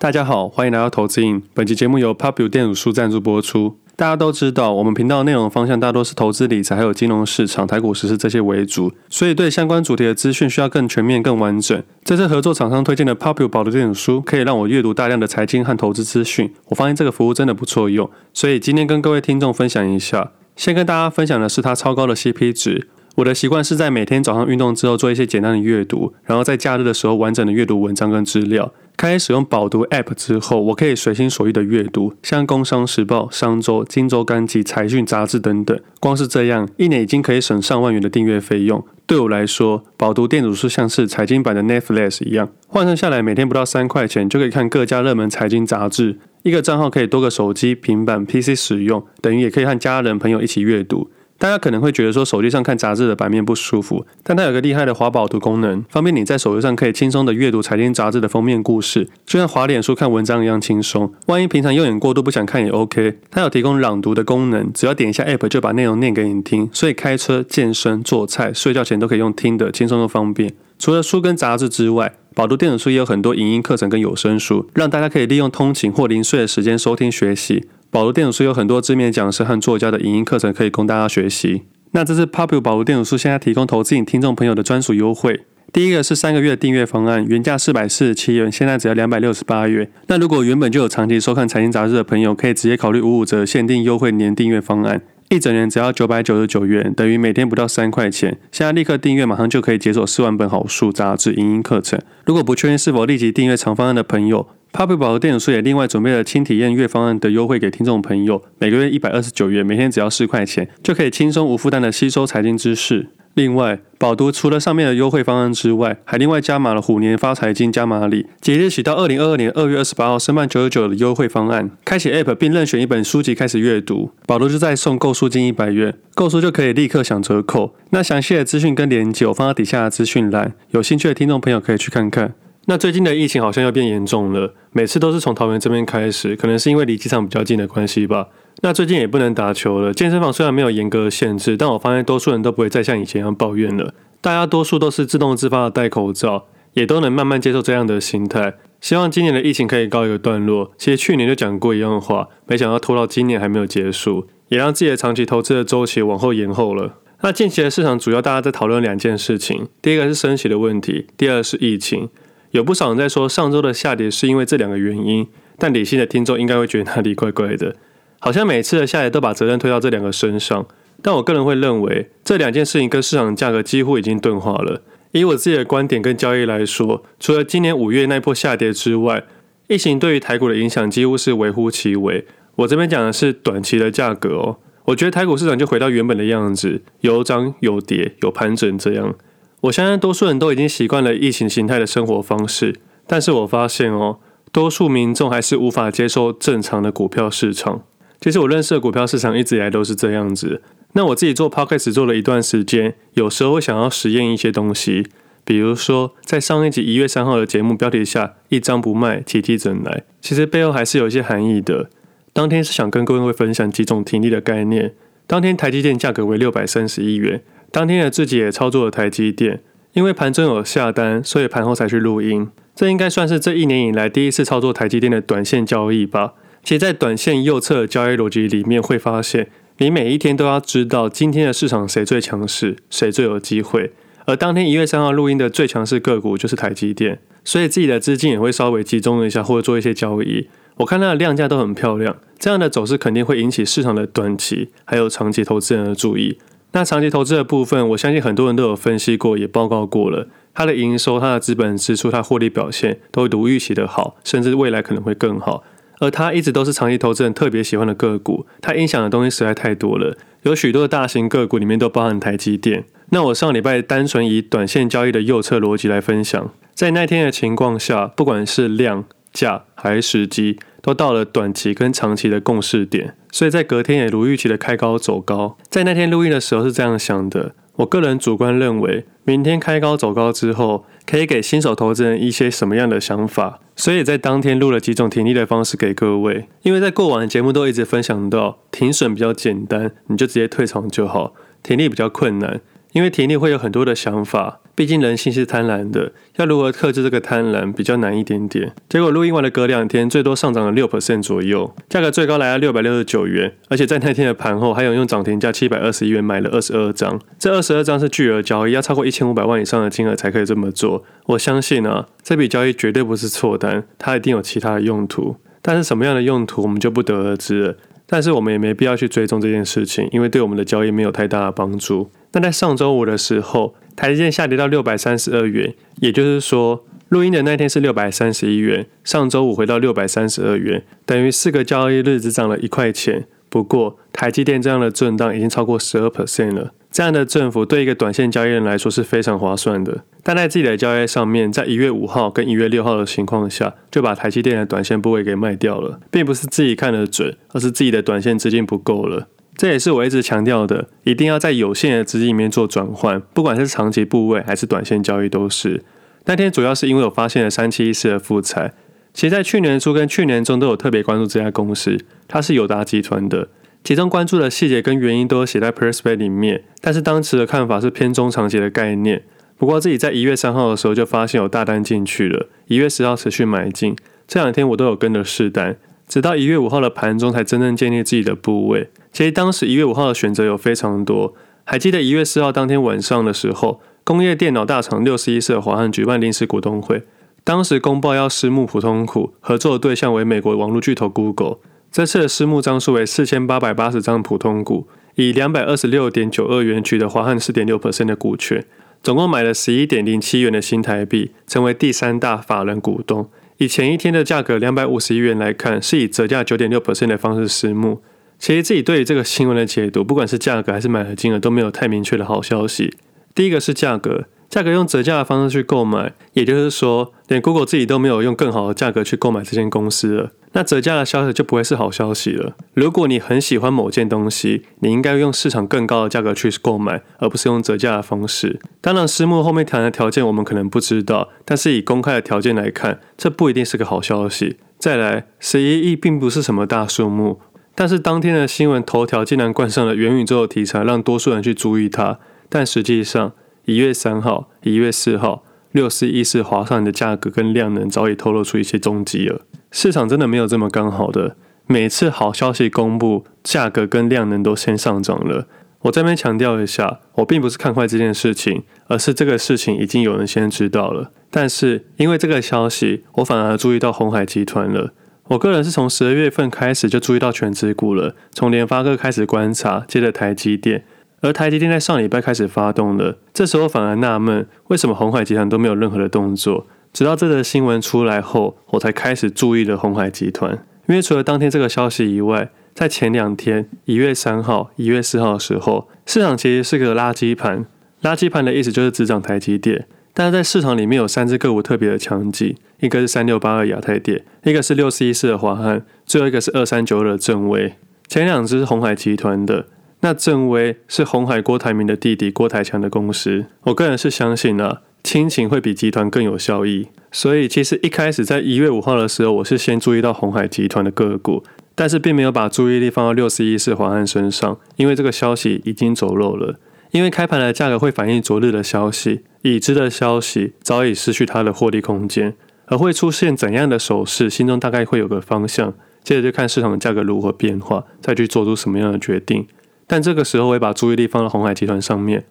大家好，欢迎来到投资瘾。本期节目由 Pubu 电子书赞助播出。大家都知道，我们频道内容方向大多是投资理财，还有金融市场、台股时事这些为主，所以对相关主题的资讯需要更全面、更完整。这次合作厂商推荐的 Pubu 保读电子书，可以让我阅读大量的财经和投资资讯。我发现这个服务真的不错用，所以今天跟各位听众分享一下。先跟大家分享的是它超高的 CP 值。我的习惯是在每天早上运动之后做一些简单的阅读，然后在假日的时候完整的阅读文章跟资料。开始使用饱读 App 之后，我可以随心所欲的阅读，像《工商时报》、《商周》、《金周刊》及《财讯》杂志等等。光是这样，一年已经可以省上万元的订阅费用。对我来说，饱读电子书像是财经版的 Netflix 一样，换算下来每天不到三块钱就可以看各家热门财经杂志。一个账号可以多个手机、平板、PC 使用，等于也可以和家人朋友一起阅读。大家可能会觉得说手机上看杂志的版面不舒服，但它有个厉害的滑饱读功能，方便你在手机上可以轻松的阅读财经杂志的封面故事，就像滑脸书看文章一样轻松。万一平常用眼过度不想看也 OK，它有提供朗读的功能，只要点一下 App 就把内容念给你听，所以开车、健身、做菜、睡觉前都可以用听的，轻松又方便。除了书跟杂志之外，饱读电子书也有很多影音课程跟有声书，让大家可以利用通勤或零碎的时间收听学习。保罗电子书有很多知名讲师和作家的影音课程可以供大家学习。那这是 Pubu 饱读电子书现在提供投资影听众朋友的专属优惠。第一个是三个月订阅方案，原价四百四十七元，现在只要两百六十八元。那如果原本就有长期收看财经杂志的朋友，可以直接考虑五五折限定优惠年订阅方案，一整年只要九百九十九元，等于每天不到三块钱。现在立刻订阅，马上就可以解锁四万本好书、杂志、影音课程。如果不确定是否立即订阅长方案的朋友，Papi 宝的电子书也另外准备了轻体验月方案的优惠给听众朋友，每个月一百二十九元，每天只要四块钱，就可以轻松无负担的吸收财经知识。另外，宝读除了上面的优惠方案之外，还另外加码了虎年发财金加码礼，即日起到二零二二年二月二十八号，申办九九九的优惠方案，开启 App 并任选一本书籍开始阅读，宝读就再送购书金一百元，购书就可以立刻享折扣。那详细的资讯跟连结我放在底下的资讯栏，有兴趣的听众朋友可以去看看。那最近的疫情好像又变严重了，每次都是从桃园这边开始，可能是因为离机场比较近的关系吧。那最近也不能打球了，健身房虽然没有严格的限制，但我发现多数人都不会再像以前一样抱怨了，大家多数都是自动自发的戴口罩，也都能慢慢接受这样的心态。希望今年的疫情可以告一个段落。其实去年就讲过一样的话，没想到拖到今年还没有结束，也让自己的长期投资的周期往后延后了。那近期的市场主要大家在讨论两件事情，第一个是升息的问题，第二是疫情。有不少人在说上周的下跌是因为这两个原因，但理性的听众应该会觉得哪里怪怪的，好像每次的下跌都把责任推到这两个身上。但我个人会认为，这两件事情跟市场价格几乎已经钝化了。以我自己的观点跟交易来说，除了今年五月那波下跌之外，疫情对于台股的影响几乎是微乎其微。我这边讲的是短期的价格哦，我觉得台股市场就回到原本的样子，有涨有跌，有盘整这样。我相信多数人都已经习惯了疫情形态的生活方式，但是我发现哦，多数民众还是无法接受正常的股票市场。其实我认识的股票市场一直以来都是这样子。那我自己做 Podcast 做了一段时间，有时候会想要实验一些东西，比如说在上一集一月三号的节目标题下“一张不卖，提提怎来”，其实背后还是有一些含义的。当天是想跟各位分享几种停利的概念。当天台积电价格为六百三十一元。当天的自己也操作了台积电，因为盘中有下单，所以盘后才去录音。这应该算是这一年以来第一次操作台积电的短线交易吧。其实，在短线右侧交易逻辑里面，会发现你每一天都要知道今天的市场谁最强势，谁最有机会。而当天一月三号录音的最强势个股就是台积电，所以自己的资金也会稍微集中一下，或者做一些交易。我看它的量价都很漂亮，这样的走势肯定会引起市场的短期还有长期投资人的注意。那长期投资的部分，我相信很多人都有分析过，也报告过了。它的营收、它的资本支出、它获利表现都如预期的好，甚至未来可能会更好。而它一直都是长期投资人特别喜欢的个股，它影响的东西实在太多了。有许多的大型个股里面都包含台积电。那我上礼拜单纯以短线交易的右侧逻辑来分享，在那天的情况下，不管是量价还是时机。都到了短期跟长期的共识点，所以在隔天也如预期的开高走高。在那天录音的时候是这样想的，我个人主观认为，明天开高走高之后，可以给新手投资人一些什么样的想法，所以在当天录了几种停利的方式给各位。因为在过往的节目都一直分享到，停损比较简单，你就直接退场就好；停利比较困难，因为停利会有很多的想法。毕竟人性是贪婪的，要如何克制这个贪婪比较难一点点。结果录音完的隔两天，最多上涨了六 percent 左右，价格最高来到六百六十九元，而且在那天的盘后，还有用涨停价七百二十一元买了二十二张。这二十二张是巨额交易，要超过一千五百万以上的金额才可以这么做。我相信啊，这笔交易绝对不是错单，它一定有其他的用途。但是什么样的用途，我们就不得而知了。但是我们也没必要去追踪这件事情，因为对我们的交易没有太大的帮助。那在上周五的时候，台积电下跌到六百三十二元，也就是说，录音的那天是六百三十一元，上周五回到六百三十二元，等于四个交易日只涨了一块钱。不过，台积电这样的震荡已经超过十二 percent 了，这样的振幅对一个短线交易人来说是非常划算的。但在自己的交易上面，在一月五号跟一月六号的。情况下，就把台积电的。短线部位给卖掉了，并不是自己看得准，而是自己的。短线资金不够了。这也是我一直强调的，一定要在有限的资金里面做转换，不管是长期部位还是短线交易都是。那天主要是因为我发现了三七一四的富采，其实在去年初跟去年中都有特别关注这家公司，它是友达集团的，其中关注的细节跟原因都有写在 Prospect 里面，但是当时的看法是偏中长期的概念。不过自己在一月三号的时候就发现有大单进去了，一月十号持续买进，这两天我都有跟着试单，直到一月五号的盘中才真正建立自己的部位。其实当时一月五号的选择有非常多，还记得一月四号当天晚上的时候，工业电脑大厂六十一四的华汉举办临时股东会，当时公报要私募普通股，合作的对象为美国网络巨头 Google，这次的私募张数为四千八百八十张普通股，以两百二十六点九二元取得华汉四点六 percent 的股权，总共买了十一点零七元的新台币，成为第三大法人股东。以前一天的价格两百五十一元来看，是以折价九点六 percent 的方式私募。其实自己对于这个新闻的解读，不管是价格还是买的金额，都没有太明确的好消息。第一个是价格，价格用折价的方式去购买，也就是说，连 Google 自己都没有用更好的价格去购买这间公司了。那折价的消息就不会是好消息了。如果你很喜欢某件东西，你应该用市场更高的价格去购买，而不是用折价的方式。当然，私募后面谈的条件我们可能不知道，但是以公开的条件来看，这不一定是个好消息。再来，十一亿并不是什么大数目。但是当天的新闻头条竟然冠上了元宇宙的题材，让多数人去注意它。但实际上，一月三号、一月四号，六四一四华上的价格跟量能早已透露出一些踪迹了。市场真的没有这么刚好的，每次好消息公布，价格跟量能都先上涨了。我这边强调一下，我并不是看坏这件事情，而是这个事情已经有人先知道了。但是因为这个消息，我反而注意到鸿海集团了。我个人是从十二月份开始就注意到全职股了，从联发科开始观察，接着台积电，而台积电在上礼拜开始发动了。这时候反而纳闷，为什么鸿海集团都没有任何的动作？直到这则新闻出来后，我才开始注意了鸿海集团。因为除了当天这个消息以外，在前两天，一月三号、一月四号的时候，市场其实是个垃圾盘。垃圾盘的意思就是只涨台积电。但是在市场里面有三只个股特别的强劲，一个是三六八二亚太电，一个是六四一四的华汉，最后一个是二三九二的正威。前两只是鸿海集团的，那正威是鸿海郭台铭的弟弟郭台强的公司。我个人是相信啊，亲情会比集团更有效益。所以其实一开始在一月五号的时候，我是先注意到鸿海集团的个股，但是并没有把注意力放到六四一四华汉身上，因为这个消息已经走漏了。因为开盘的价格会反映昨日的消息，已知的消息早已失去它的获利空间，而会出现怎样的手势，心中大概会有个方向，接着就看市场的价格如何变化，再去做出什么样的决定。但这个时候，我会把注意力放到鸿海集团上面，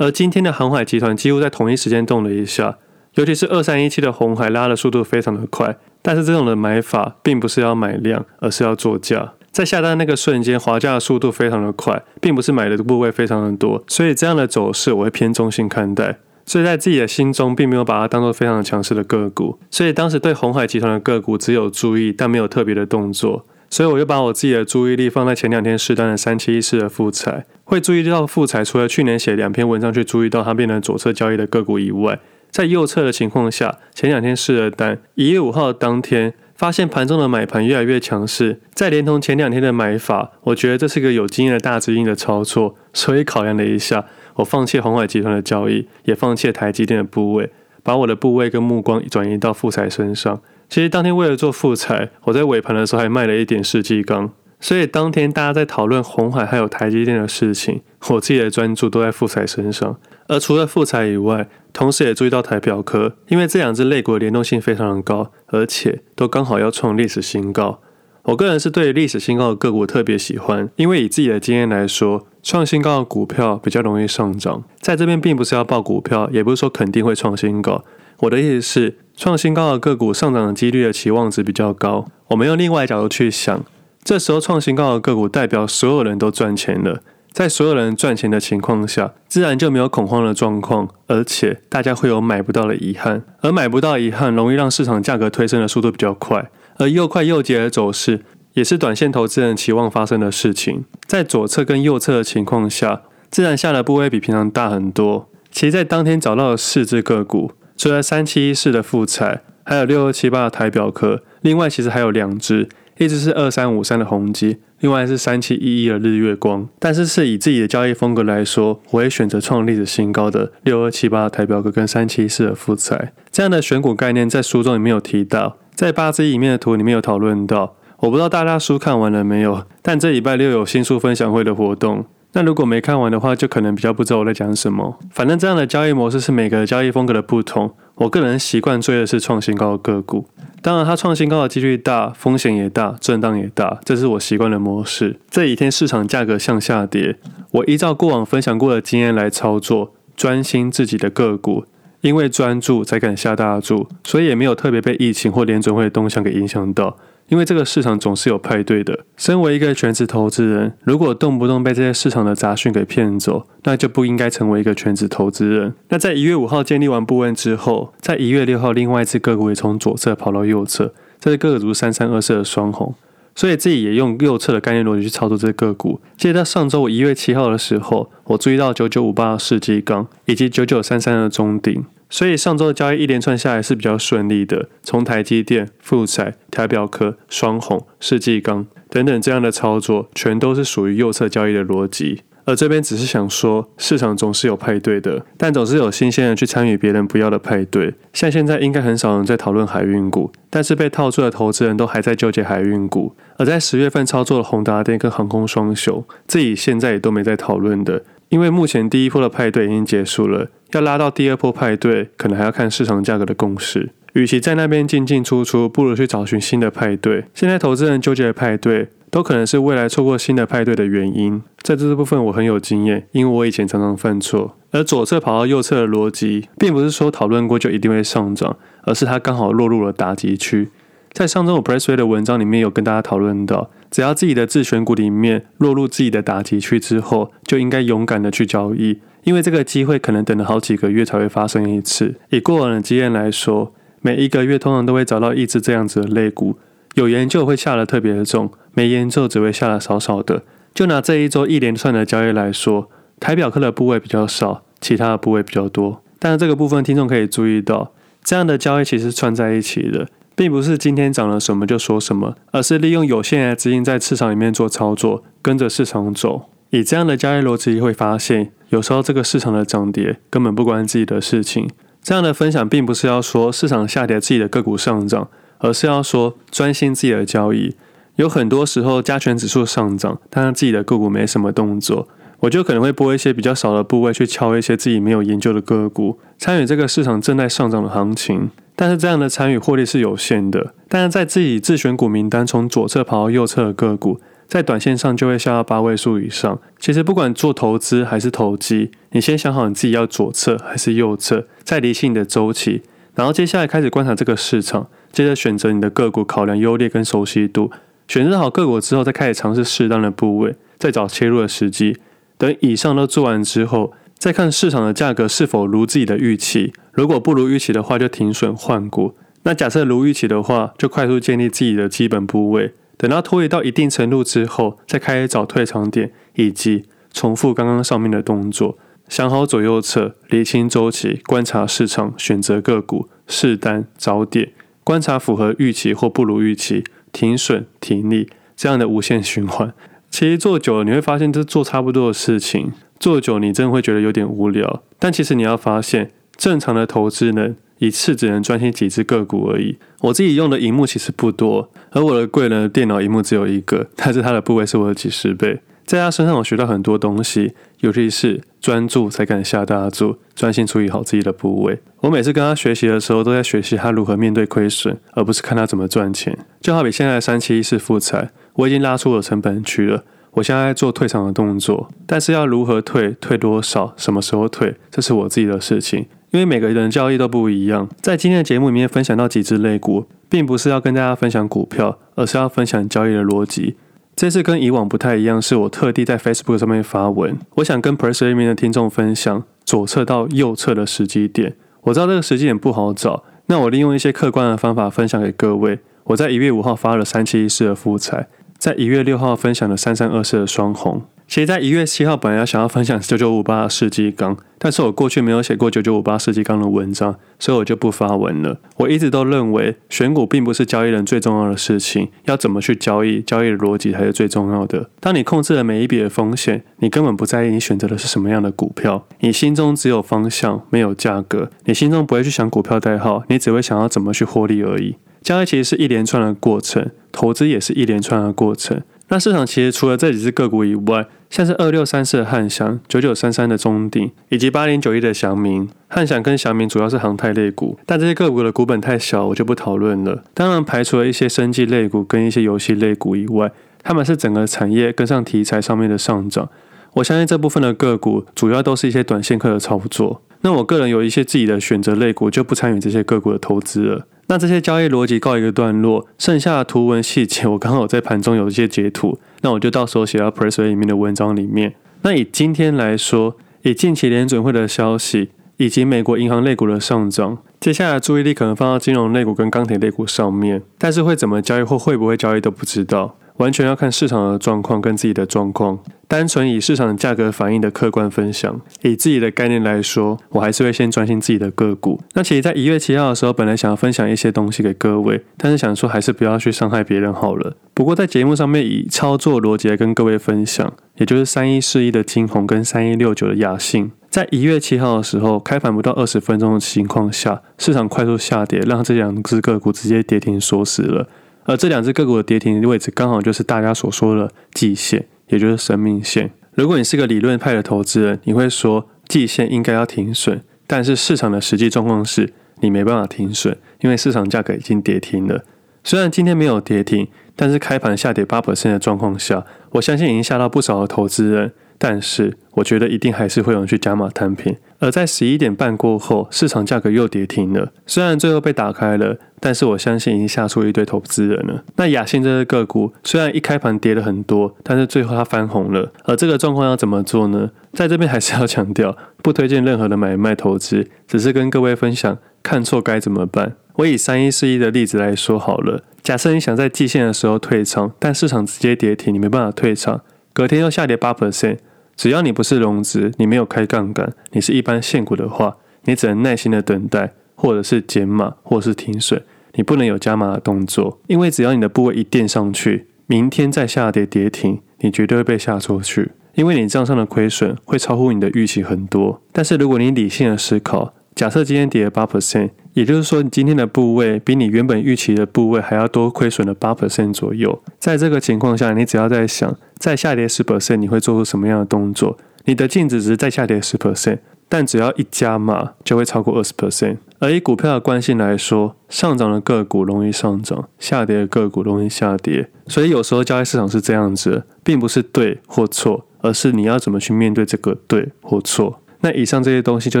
而今天的航海集团几乎在同一时间动了一下，尤其是二三一七的红海拉的速度非常的快，但是这种的买法并不是要买量，而是要做价。在下单那个瞬间，滑价的速度非常的快，并不是买的部位非常的多，所以这样的走势我会偏中性看待。所以在自己的心中，并没有把它当做非常强势的个股。所以当时对红海集团的个股只有注意，但没有特别的动作。所以我就把我自己的注意力放在前两天试单的三七一四的富彩。会注意到富彩，除了去年写两篇文章去注意到它变成左侧交易的个股以外，在右侧的情况下，前两天试了单，一月五号当天。发现盘中的买盘越来越强势，再连同前两天的买法，我觉得这是个有经验的大资金的操作，所以考量了一下，我放弃鸿海集团的交易，也放弃台积电的部位，把我的部位跟目光转移到富彩身上。其实当天为了做富采，我在尾盘的时候还卖了一点世纪钢，所以当天大家在讨论红海还有台积电的事情，我自己的专注都在富彩身上。而除了富彩以外，同时也注意到台表科，因为这两只类股的联动性非常的高，而且都刚好要创历史新高。我个人是对历史新高的个股特别喜欢，因为以自己的经验来说，创新高的股票比较容易上涨。在这边并不是要报股票，也不是说肯定会创新高。我的意思是，创新高的个股上涨的几率的期望值比较高。我们用另外一角度去想，这时候创新高的个股代表所有人都赚钱了。在所有人赚钱的情况下，自然就没有恐慌的状况，而且大家会有买不到的遗憾，而买不到遗憾容易让市场价格推升的速度比较快，而又快又急的走势也是短线投资人期望发生的事情。在左侧跟右侧的情况下，自然下的部位比平常大很多。其实，在当天找到了四只个股，除了三七一四的富采，还有六二七八的台表壳，另外其实还有两只。一直是二三五三的宏基，另外是三七一一的日月光。但是是以自己的交易风格来说，我会选择创历史新高的六二七八的台表科跟三七一四的富采。这样的选股概念在书中里面有提到，在八字里面的图里面有讨论到。我不知道大家书看完了没有？但这礼拜六有新书分享会的活动。那如果没看完的话，就可能比较不知道我在讲什么。反正这样的交易模式是每个交易风格的不同。我个人习惯追的是创新高的个股。当然，它创新高的几率大，风险也大，震荡也大，这是我习惯的模式。这几天市场价格向下跌，我依照过往分享过的经验来操作，专心自己的个股，因为专注才敢下大注，所以也没有特别被疫情或联准会的动向给影响到。因为这个市场总是有派对的。身为一个全职投资人，如果动不动被这些市场的杂讯给骗走，那就不应该成为一个全职投资人。那在一月五号建立完部位之后，在一月六号，另外一只个股也从左侧跑到右侧，这是个股三三二四的双红，所以自己也用右侧的概念逻辑去操作这个个股。记得上周我一月七号的时候，我注意到九九五八的世纪钢以及九九三三的中鼎。所以上周的交易一连串下来是比较顺利的，从台积电、富彩、台表科、双红、世纪钢等等这样的操作，全都是属于右侧交易的逻辑。而这边只是想说，市场总是有派对的，但总是有新鲜人去参与别人不要的派对。像现在应该很少人在讨论海运股，但是被套住的投资人都还在纠结海运股。而在十月份操作的宏达电跟航空双雄，自己现在也都没在讨论的。因为目前第一波的派对已经结束了，要拉到第二波派对，可能还要看市场价格的共识。与其在那边进进出出，不如去找寻新的派对。现在投资人纠结的派对，都可能是未来错过新的派对的原因。在这部分我很有经验，因为我以前常常犯错。而左侧跑到右侧的逻辑，并不是说讨论过就一定会上涨，而是它刚好落入了打击区。在上周我 Pressway 的文章里面有跟大家讨论到，只要自己的自选股里面落入自己的打击区之后，就应该勇敢的去交易，因为这个机会可能等了好几个月才会发生一次。以过往的经验来说，每一个月通常都会找到一只这样子的类股，有研究会下得特别的重，没研究只会下得少少的。就拿这一周一连串的交易来说，台表科的部位比较少，其他的部位比较多。但是这个部分听众可以注意到，这样的交易其实是串在一起的。并不是今天涨了什么就说什么，而是利用有限的资金在市场里面做操作，跟着市场走。以这样的交易逻辑会发现，有时候这个市场的涨跌根本不关自己的事情。这样的分享并不是要说市场下跌自己的个股上涨，而是要说专心自己的交易。有很多时候加权指数上涨，但是自己的个股没什么动作，我就可能会拨一些比较少的部位去敲一些自己没有研究的个股，参与这个市场正在上涨的行情。但是这样的参与获利是有限的。但是在自己自选股名单从左侧跑到右侧的个股，在短线上就会下到八位数以上。其实不管做投资还是投机，你先想好你自己要左侧还是右侧，再理清你的周期，然后接下来开始观察这个市场，接着选择你的个股，考量优劣跟熟悉度。选择好个股之后，再开始尝试适当的部位，再找切入的时机。等以上都做完之后，再看市场的价格是否如自己的预期。如果不如预期的话，就停损换股。那假设如预期的话，就快速建立自己的基本部位。等到脱离到一定程度之后，再开始找退场点，以及重复刚刚上面的动作。想好左右侧，理清周期，观察市场，选择个股，试单找点，观察符合预期或不如预期，停损停利，这样的无限循环。其实做久了，你会发现这做差不多的事情。做久，你真的会觉得有点无聊。但其实你要发现，正常的投资人一次只能专心几只个股而已。我自己用的荧幕其实不多，而我的贵人的电脑荧幕只有一个，但是它的部位是我的几十倍。在他身上我学到很多东西，尤其是专注才敢下大注，专心处理好自己的部位。我每次跟他学习的时候，都在学习他如何面对亏损，而不是看他怎么赚钱。就好比现在三七一四富采，我已经拉出了成本区了。我现在在做退场的动作，但是要如何退、退多少、什么时候退，这是我自己的事情。因为每个人交易都不一样。在今天的节目里面分享到几只类股，并不是要跟大家分享股票，而是要分享交易的逻辑。这次跟以往不太一样，是我特地在 Facebook 上面发文，我想跟 Press 里面的听众分享左侧到右侧的时机点。我知道这个时机点不好找，那我利用一些客观的方法分享给各位。我在一月五号发了三七一四的富采。在一月六号分享了三三二四的双红，其实在一月七号本来要想要分享九九五八的世纪钢，但是我过去没有写过九九五八世纪钢的文章，所以我就不发文了。我一直都认为选股并不是交易人最重要的事情，要怎么去交易，交易的逻辑才是最重要的。当你控制了每一笔的风险，你根本不在意你选择的是什么样的股票，你心中只有方向，没有价格，你心中不会去想股票代号，你只会想要怎么去获利而已。交易其实是一连串的过程，投资也是一连串的过程。那市场其实除了这几只个股以外，像是二六三四的汉翔、九九三三的中鼎，以及八零九一的祥明。汉翔跟祥明主要是航太类股，但这些个股的股本太小，我就不讨论了。当然，排除了一些生技类股跟一些游戏类股以外，他们是整个产业跟上题材上面的上涨。我相信这部分的个股主要都是一些短线客的操作。那我个人有一些自己的选择类股，就不参与这些个股的投资了。那这些交易逻辑告一个段落，剩下的图文细节我刚好在盘中有一些截图，那我就到时候写到 Pressway 里面的文章里面。那以今天来说，以近期联准会的消息以及美国银行类股的上涨，接下来注意力可能放到金融类股跟钢铁类股上面，但是会怎么交易或会不会交易都不知道。完全要看市场的状况跟自己的状况，单纯以市场价格反应的客观分享。以自己的概念来说，我还是会先专心自己的个股。那其实，在一月七号的时候，本来想要分享一些东西给各位，但是想说还是不要去伤害别人好了。不过在节目上面以操作逻辑来跟各位分享，也就是三一四一的晶宏跟三一六九的雅信，在一月七号的时候开盘不到二十分钟的情况下，市场快速下跌，让这两只个股直接跌停锁死了。而这两只个股的跌停位置刚好就是大家所说的季线，也就是生命线。如果你是个理论派的投资人，你会说季线应该要停损，但是市场的实际状况是你没办法停损，因为市场价格已经跌停了。虽然今天没有跌停，但是开盘下跌八%的状况下，我相信已经吓到不少的投资人。但是我觉得一定还是会有人去加码摊平。而在十一点半过后，市场价格又跌停了。虽然最后被打开了，但是我相信已经吓出一堆投资人了。那亚信这个个股虽然一开盘跌了很多，但是最后它翻红了。而这个状况要怎么做呢？在这边还是要强调，不推荐任何的买卖投资，只是跟各位分享看错该怎么办。我以三一四一的例子来说好了。假设你想在季线的时候退场，但市场直接跌停，你没办法退场，隔天又下跌八 percent。只要你不是融资，你没有开杠杆，你是一般现股的话，你只能耐心的等待，或者是减码，或者是停损，你不能有加码的动作，因为只要你的部位一垫上去，明天再下跌跌停，你绝对会被吓出去，因为你账上的亏损会超乎你的预期很多。但是如果你理性的思考，假设今天跌了八 percent，也就是说你今天的部位比你原本预期的部位还要多亏损了八 percent 左右，在这个情况下，你只要在想。再下跌十 percent，你会做出什么样的动作？你的净值只是再下跌十 percent，但只要一加码就会超过二十 percent。而以股票的惯性来说，上涨的个股容易上涨，下跌的个股容易下跌。所以有时候交易市场是这样子，并不是对或错，而是你要怎么去面对这个对或错。那以上这些东西就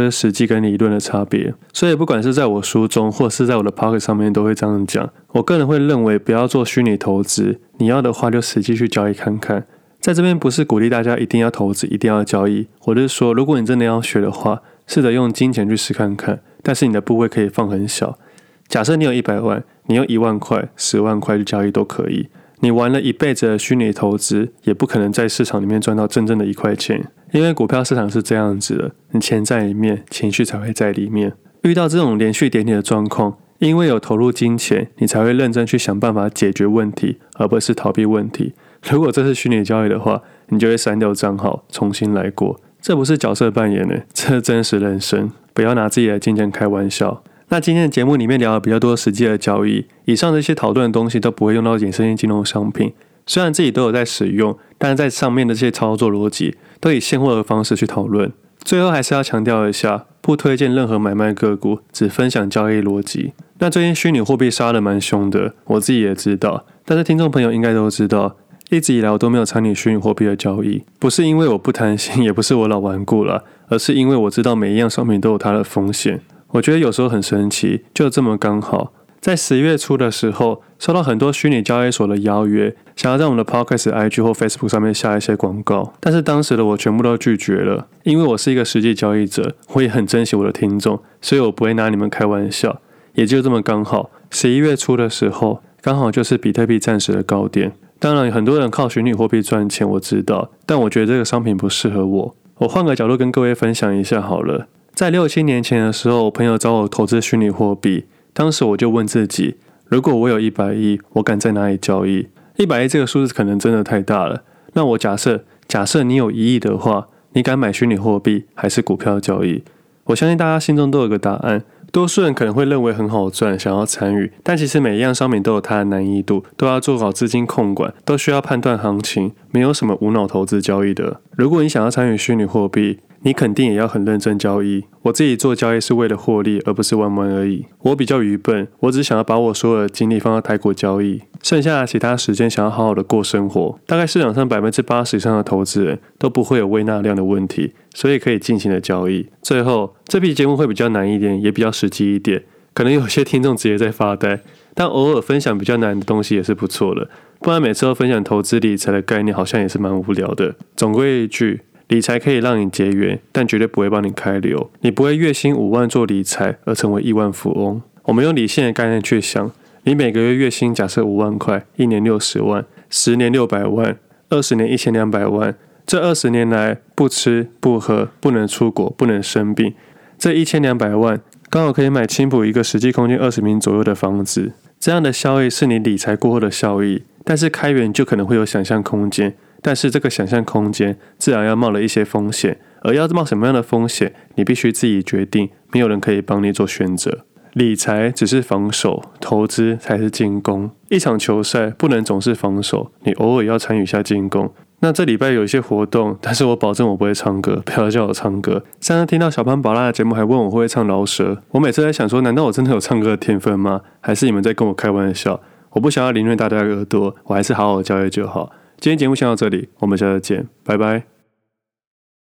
是实际跟理论的差别。所以不管是在我书中，或是在我的 Pocket 上面，都会这样讲。我个人会认为，不要做虚拟投资。你要的话，就实际去交易看看。在这边不是鼓励大家一定要投资，一定要交易。我是说，如果你真的要学的话，试着用金钱去试看看。但是你的部位可以放很小。假设你有一百万，你用一万块、十万块去交易都可以。你玩了一辈子的虚拟投资，也不可能在市场里面赚到真正的一块钱。因为股票市场是这样子的，你钱在里面，情绪才会在里面。遇到这种连续点点的状况。因为有投入金钱，你才会认真去想办法解决问题，而不是逃避问题。如果这是虚拟交易的话，你就会删掉账号，重新来过。这不是角色扮演呢，这是真实人生。不要拿自己的金钱开玩笑。那今天的节目里面聊了比较多实际的交易，以上这些讨论的东西都不会用到衍生性金融商品。虽然自己都有在使用，但是在上面的这些操作逻辑都以现货的方式去讨论。最后还是要强调一下，不推荐任何买卖个股，只分享交易逻辑。那最近虚拟货币杀得蛮凶的，我自己也知道，但是听众朋友应该都知道。一直以来我都没有参与虚拟货币的交易，不是因为我不贪心，也不是我老顽固了，而是因为我知道每一样商品都有它的风险。我觉得有时候很神奇，就这么刚好，在十一月初的时候，收到很多虚拟交易所的邀约，想要在我们的 Podcast、IG 或 Facebook 上面下一些广告，但是当时的我全部都拒绝了，因为我是一个实际交易者，我也很珍惜我的听众，所以我不会拿你们开玩笑。也就这么刚好，十一月初的时候，刚好就是比特币暂时的高点。当然，很多人靠虚拟货币赚钱，我知道，但我觉得这个商品不适合我。我换个角度跟各位分享一下好了。在六七年前的时候，我朋友找我投资虚拟货币，当时我就问自己：如果我有一百亿，我敢在哪里交易？一百亿这个数字可能真的太大了。那我假设，假设你有一亿的话，你敢买虚拟货币还是股票交易？我相信大家心中都有个答案。多数人可能会认为很好赚，想要参与，但其实每一样商品都有它的难易度，都要做好资金控管，都需要判断行情，没有什么无脑投资交易的。如果你想要参与虚拟货币，你肯定也要很认真交易。我自己做交易是为了获利，而不是玩玩而已。我比较愚笨，我只想要把我所有的精力放到台股交易，剩下的其他时间想要好好的过生活。大概市场上百分之八十以上的投资人都不会有微纳量的问题，所以可以尽情的交易。最后，这批节目会比较难一点，也比较实际一点，可能有些听众直接在发呆，但偶尔分享比较难的东西也是不错的。不然每次都分享投资理财的概念，好像也是蛮无聊的。总归一句。理财可以让你结缘，但绝对不会帮你开流。你不会月薪五万做理财而成为亿万富翁。我们用理性的概念去想，你每个月月薪假设五万块，一年六十万，十年六百万，二十年一千两百万。这二十年来不吃不喝，不能出国，不能生病，这一千两百万刚好可以买青浦一个实际空间二十平左右的房子。这样的效益是你理财过后的效益，但是开源就可能会有想象空间。但是这个想象空间自然要冒了一些风险，而要冒什么样的风险，你必须自己决定，没有人可以帮你做选择。理财只是防守，投资才是进攻。一场球赛不能总是防守，你偶尔要参与一下进攻。那这礼拜有一些活动，但是我保证我不会唱歌，不要叫我唱歌。上次听到小潘宝拉的节目，还问我会不会唱饶舌，我每次在想说，难道我真的有唱歌的天分吗？还是你们在跟我开玩笑？我不想要凌乱大家的耳朵，我还是好好交易就好。今天节目先到这里，我们下次见，拜拜。